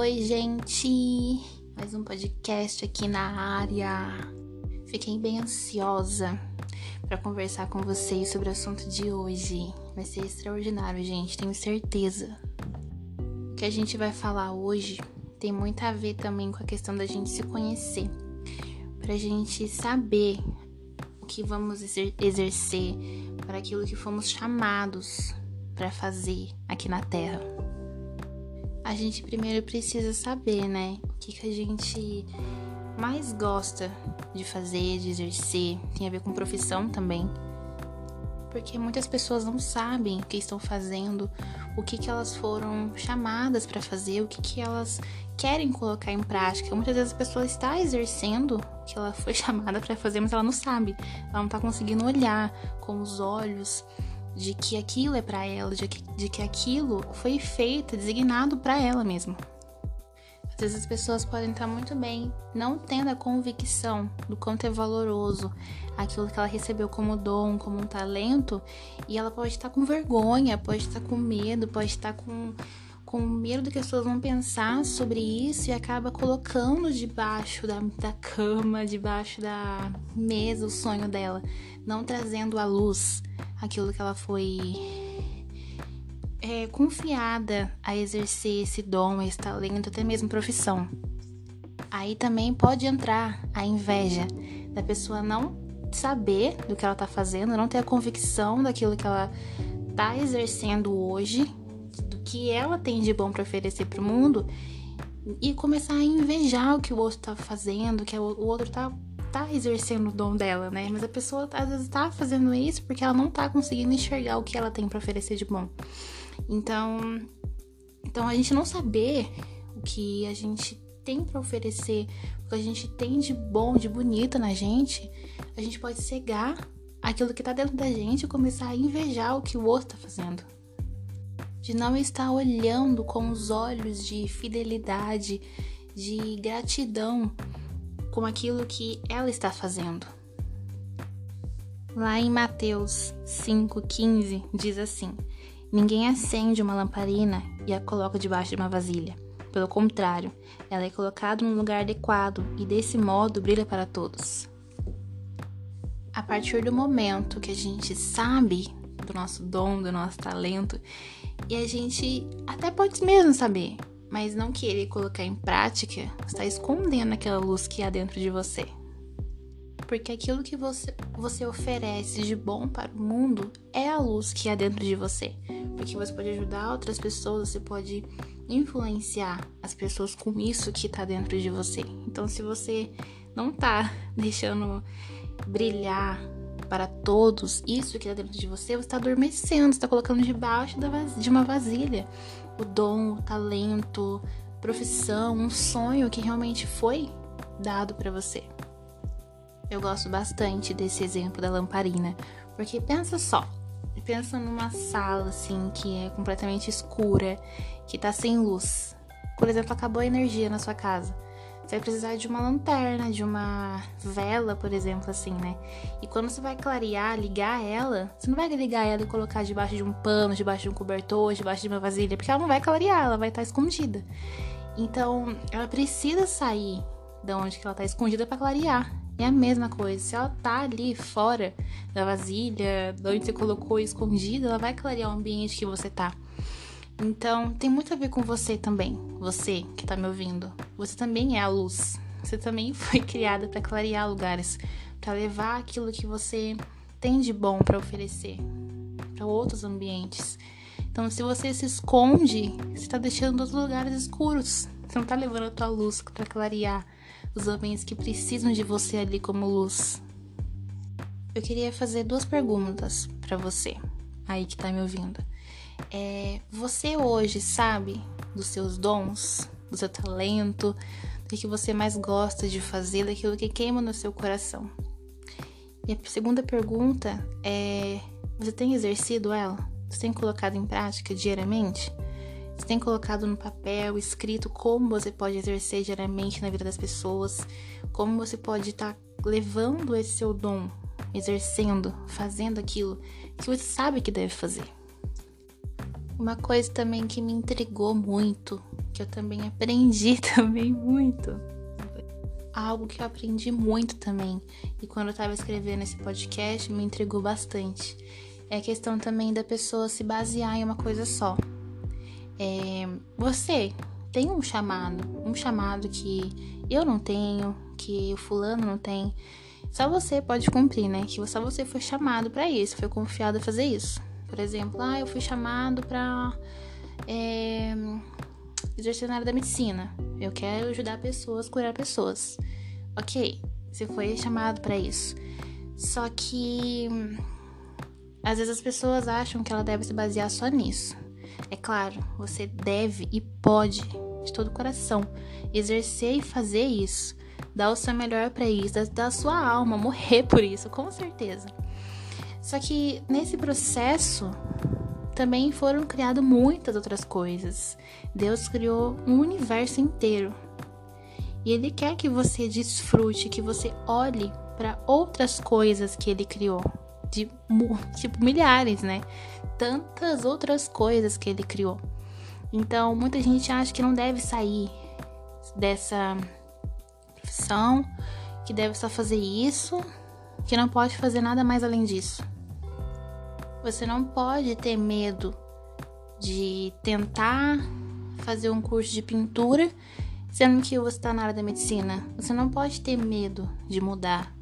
oi, gente! Mais um podcast aqui na área. Fiquei bem ansiosa para conversar com vocês sobre o assunto de hoje. Vai ser extraordinário, gente, tenho certeza. O que a gente vai falar hoje tem muito a ver também com a questão da gente se conhecer, pra gente saber o que vamos exercer para aquilo que fomos chamados para fazer aqui na Terra a gente primeiro precisa saber, né? O que, que a gente mais gosta de fazer, de exercer. Tem a ver com profissão também. Porque muitas pessoas não sabem o que estão fazendo, o que, que elas foram chamadas para fazer, o que, que elas querem colocar em prática. Muitas vezes a pessoa está exercendo o que ela foi chamada para fazer, mas ela não sabe. Ela não está conseguindo olhar com os olhos de que aquilo é para ela, de que, de que aquilo foi feito, designado para ela mesma. Às vezes as pessoas podem estar muito bem, não tendo a convicção do quanto é valoroso aquilo que ela recebeu como dom, como um talento, e ela pode estar com vergonha, pode estar com medo, pode estar com com medo do que as pessoas vão pensar sobre isso e acaba colocando debaixo da, da cama, debaixo da mesa o sonho dela, não trazendo à luz aquilo que ela foi é, confiada a exercer esse dom, esse talento, até mesmo profissão. Aí também pode entrar a inveja da pessoa não saber do que ela tá fazendo, não ter a convicção daquilo que ela tá exercendo hoje que ela tem de bom para oferecer para o mundo e começar a invejar o que o outro tá fazendo, que o outro tá, tá exercendo o dom dela, né? Mas a pessoa às vezes tá fazendo isso porque ela não tá conseguindo enxergar o que ela tem para oferecer de bom. Então, então a gente não saber o que a gente tem para oferecer, o que a gente tem de bom, de bonito na gente, a gente pode cegar aquilo que tá dentro da gente e começar a invejar o que o outro tá fazendo de não estar olhando com os olhos de fidelidade, de gratidão com aquilo que ela está fazendo. Lá em Mateus 5,15 diz assim: Ninguém acende uma lamparina e a coloca debaixo de uma vasilha. Pelo contrário, ela é colocada num lugar adequado e desse modo brilha para todos. A partir do momento que a gente sabe do nosso dom, do nosso talento e a gente até pode mesmo saber, mas não querer colocar em prática, está escondendo aquela luz que há dentro de você. Porque aquilo que você, você oferece de bom para o mundo é a luz que há dentro de você. Porque você pode ajudar outras pessoas, você pode influenciar as pessoas com isso que está dentro de você. Então, se você não está deixando brilhar para todos isso que está dentro de você, você está adormecendo, está colocando debaixo de uma vasilha o dom, o talento, profissão, um sonho que realmente foi dado para você. Eu gosto bastante desse exemplo da lamparina, porque pensa só, pensa numa sala assim que é completamente escura, que tá sem luz. Por exemplo, acabou a energia na sua casa. Você vai precisar de uma lanterna, de uma vela, por exemplo, assim, né? E quando você vai clarear, ligar ela, você não vai ligar ela e colocar debaixo de um pano, debaixo de um cobertor, debaixo de uma vasilha, porque ela não vai clarear, ela vai estar escondida. Então, ela precisa sair de onde que ela está escondida para clarear. É a mesma coisa. Se ela tá ali fora da vasilha, de onde você colocou escondida, ela vai clarear o ambiente que você tá. Então, tem muito a ver com você também, você que tá me ouvindo. Você também é a luz. Você também foi criada para clarear lugares, para levar aquilo que você tem de bom para oferecer para outros ambientes. Então, se você se esconde, você está deixando outros lugares escuros. Você não está levando a tua luz para clarear os ambientes que precisam de você ali como luz. Eu queria fazer duas perguntas para você, aí que tá me ouvindo. É, você hoje sabe dos seus dons, do seu talento, do que você mais gosta de fazer, daquilo que queima no seu coração. E a segunda pergunta é: você tem exercido ela? Você tem colocado em prática diariamente? Você tem colocado no papel, escrito como você pode exercer diariamente na vida das pessoas? Como você pode estar tá levando esse seu dom, exercendo, fazendo aquilo que você sabe que deve fazer? Uma coisa também que me intrigou muito, que eu também aprendi também muito. Algo que eu aprendi muito também, e quando eu tava escrevendo esse podcast me intrigou bastante. É a questão também da pessoa se basear em uma coisa só. É, você tem um chamado, um chamado que eu não tenho, que o fulano não tem. Só você pode cumprir, né? Que só você foi chamado para isso, foi confiado a fazer isso. Por exemplo, ah, eu fui chamado para é, exercer na área da medicina. Eu quero ajudar pessoas, curar pessoas. Ok, você foi chamado para isso. Só que às vezes as pessoas acham que ela deve se basear só nisso. É claro, você deve e pode, de todo o coração, exercer e fazer isso. Dar o seu melhor para isso, dar a sua alma, morrer por isso, com certeza. Só que nesse processo também foram criadas muitas outras coisas. Deus criou um universo inteiro. E Ele quer que você desfrute, que você olhe para outras coisas que Ele criou. De tipo milhares, né? Tantas outras coisas que Ele criou. Então, muita gente acha que não deve sair dessa profissão, que deve só fazer isso que não pode fazer nada mais além disso. Você não pode ter medo de tentar fazer um curso de pintura, sendo que você está na área da medicina. Você não pode ter medo de mudar.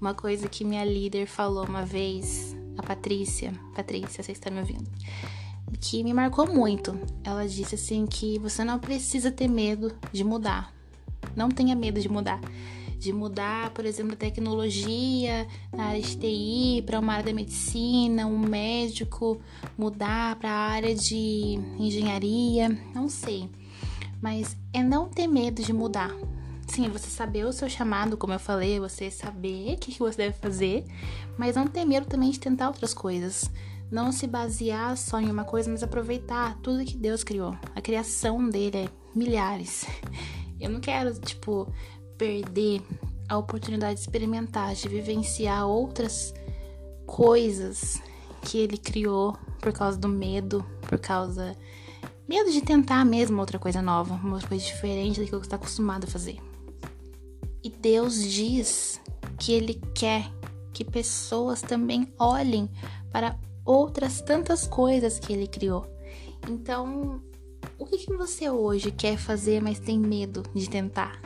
Uma coisa que minha líder falou uma vez, a Patrícia, Patrícia, você está me ouvindo, que me marcou muito. Ela disse assim que você não precisa ter medo de mudar. Não tenha medo de mudar de mudar, por exemplo, a tecnologia na área de TI para uma área da medicina, um médico mudar para a área de engenharia, não sei. Mas é não ter medo de mudar. Sim, você saber o seu chamado, como eu falei, você saber o que você deve fazer, mas não ter medo também de tentar outras coisas. Não se basear só em uma coisa, mas aproveitar tudo que Deus criou. A criação dele é milhares. Eu não quero, tipo, perder a oportunidade de experimentar, de vivenciar outras coisas que ele criou por causa do medo, por causa medo de tentar mesmo outra coisa nova, uma coisa diferente daquilo que está acostumado a fazer. E Deus diz que ele quer que pessoas também olhem para outras tantas coisas que ele criou. Então, o que, que você hoje quer fazer, mas tem medo de tentar?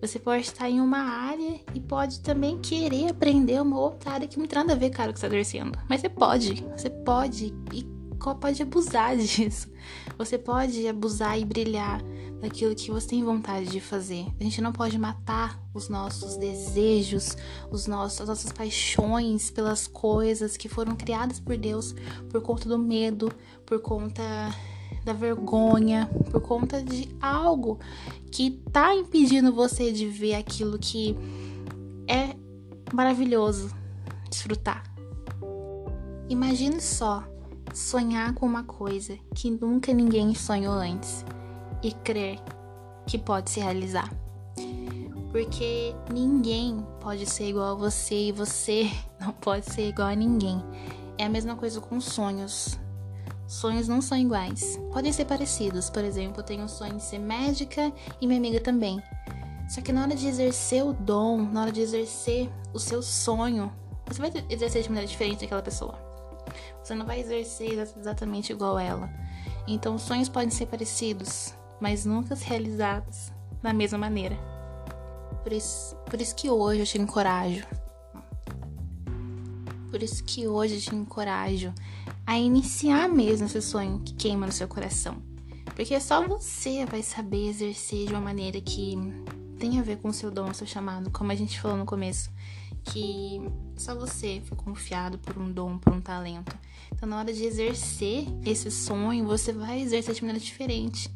Você pode estar em uma área e pode também querer aprender uma outra área que não tem nada a ver, cara, com o que está exercendo. Mas você pode, você pode e pode abusar disso. Você pode abusar e brilhar daquilo que você tem vontade de fazer. A gente não pode matar os nossos desejos, os nossos, as nossas paixões pelas coisas que foram criadas por Deus por conta do medo, por conta da vergonha, por conta de algo que tá impedindo você de ver aquilo que é maravilhoso desfrutar. Imagine só sonhar com uma coisa que nunca ninguém sonhou antes e crer que pode se realizar. Porque ninguém pode ser igual a você e você não pode ser igual a ninguém. É a mesma coisa com sonhos. Sonhos não são iguais. Podem ser parecidos. Por exemplo, eu tenho o sonho de ser médica e minha amiga também. Só que na hora de exercer o dom, na hora de exercer o seu sonho, você vai exercer de maneira diferente daquela pessoa. Você não vai exercer exatamente igual ela. Então, sonhos podem ser parecidos, mas nunca realizados da mesma maneira. Por isso, por isso que hoje eu te encorajo. Por isso que hoje eu te encorajo a iniciar mesmo esse sonho que queima no seu coração. Porque só você vai saber exercer de uma maneira que tem a ver com o seu dom, o seu chamado, como a gente falou no começo, que só você foi confiado por um dom, por um talento. Então, na hora de exercer esse sonho, você vai exercer de maneira diferente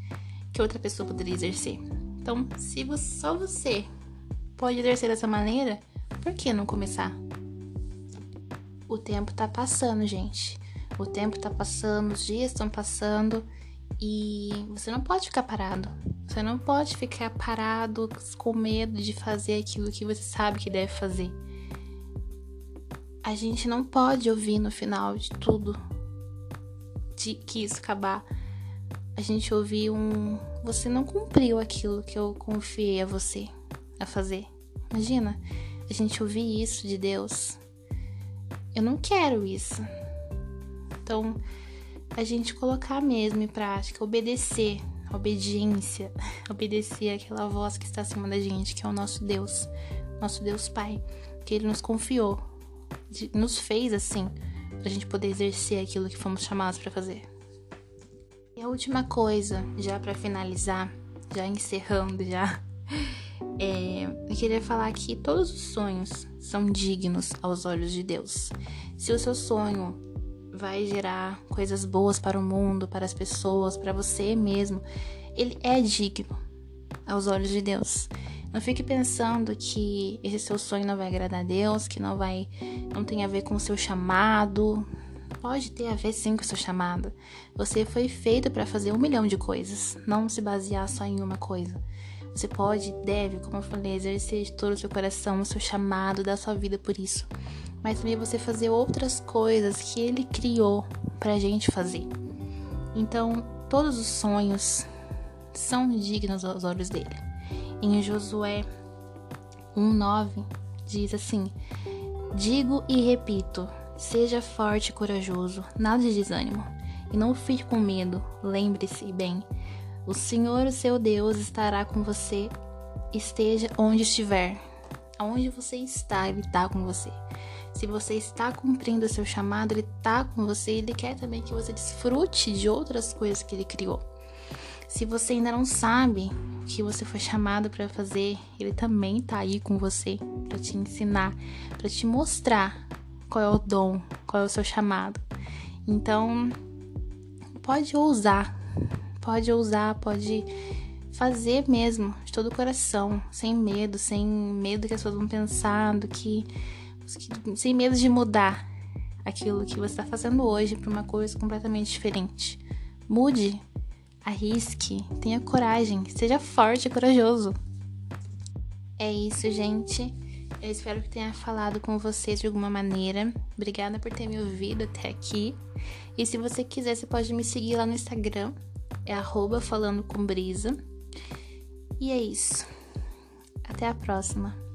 que outra pessoa poderia exercer. Então, se você, só você pode exercer dessa maneira, por que não começar? O tempo tá passando, gente. O tempo tá passando, os dias estão passando e você não pode ficar parado. Você não pode ficar parado com medo de fazer aquilo que você sabe que deve fazer. A gente não pode ouvir no final de tudo de que isso acabar, a gente ouvir um você não cumpriu aquilo que eu confiei a você a fazer. Imagina, a gente ouvir isso de Deus. Eu não quero isso. Então, a gente colocar mesmo em prática, obedecer, obediência, obedecer aquela voz que está acima da gente, que é o nosso Deus, nosso Deus Pai, que Ele nos confiou, nos fez assim, para a gente poder exercer aquilo que fomos chamados para fazer. E a última coisa, já para finalizar, já encerrando já, é, eu queria falar que todos os sonhos são dignos aos olhos de Deus. Se o seu sonho vai gerar coisas boas para o mundo, para as pessoas, para você mesmo, ele é digno aos olhos de Deus. Não fique pensando que esse seu sonho não vai agradar a Deus, que não vai, não tem a ver com o seu chamado. Pode ter a ver sim com o seu chamado. Você foi feito para fazer um milhão de coisas, não se basear só em uma coisa. Você pode, deve, como eu falei, exercer de todo o seu coração o seu chamado da sua vida por isso. Mas também você fazer outras coisas que ele criou pra gente fazer. Então, todos os sonhos são dignos aos olhos dele. Em Josué 1:9 diz assim: Digo e repito, seja forte e corajoso, nada de desânimo, e não fique com medo. Lembre-se bem, o Senhor, o seu Deus, estará com você, esteja onde estiver. Aonde você está, Ele está com você. Se você está cumprindo o seu chamado, Ele está com você. Ele quer também que você desfrute de outras coisas que Ele criou. Se você ainda não sabe o que você foi chamado para fazer, Ele também está aí com você para te ensinar, para te mostrar qual é o dom, qual é o seu chamado. Então, pode ousar Pode ousar, pode fazer mesmo, de todo o coração, sem medo, sem medo que as pessoas vão pensar, do que, sem medo de mudar aquilo que você está fazendo hoje para uma coisa completamente diferente. Mude, arrisque, tenha coragem, seja forte e corajoso. É isso, gente. Eu espero que tenha falado com vocês de alguma maneira. Obrigada por ter me ouvido até aqui. E se você quiser, você pode me seguir lá no Instagram, é arroba falando com brisa. E é isso. Até a próxima.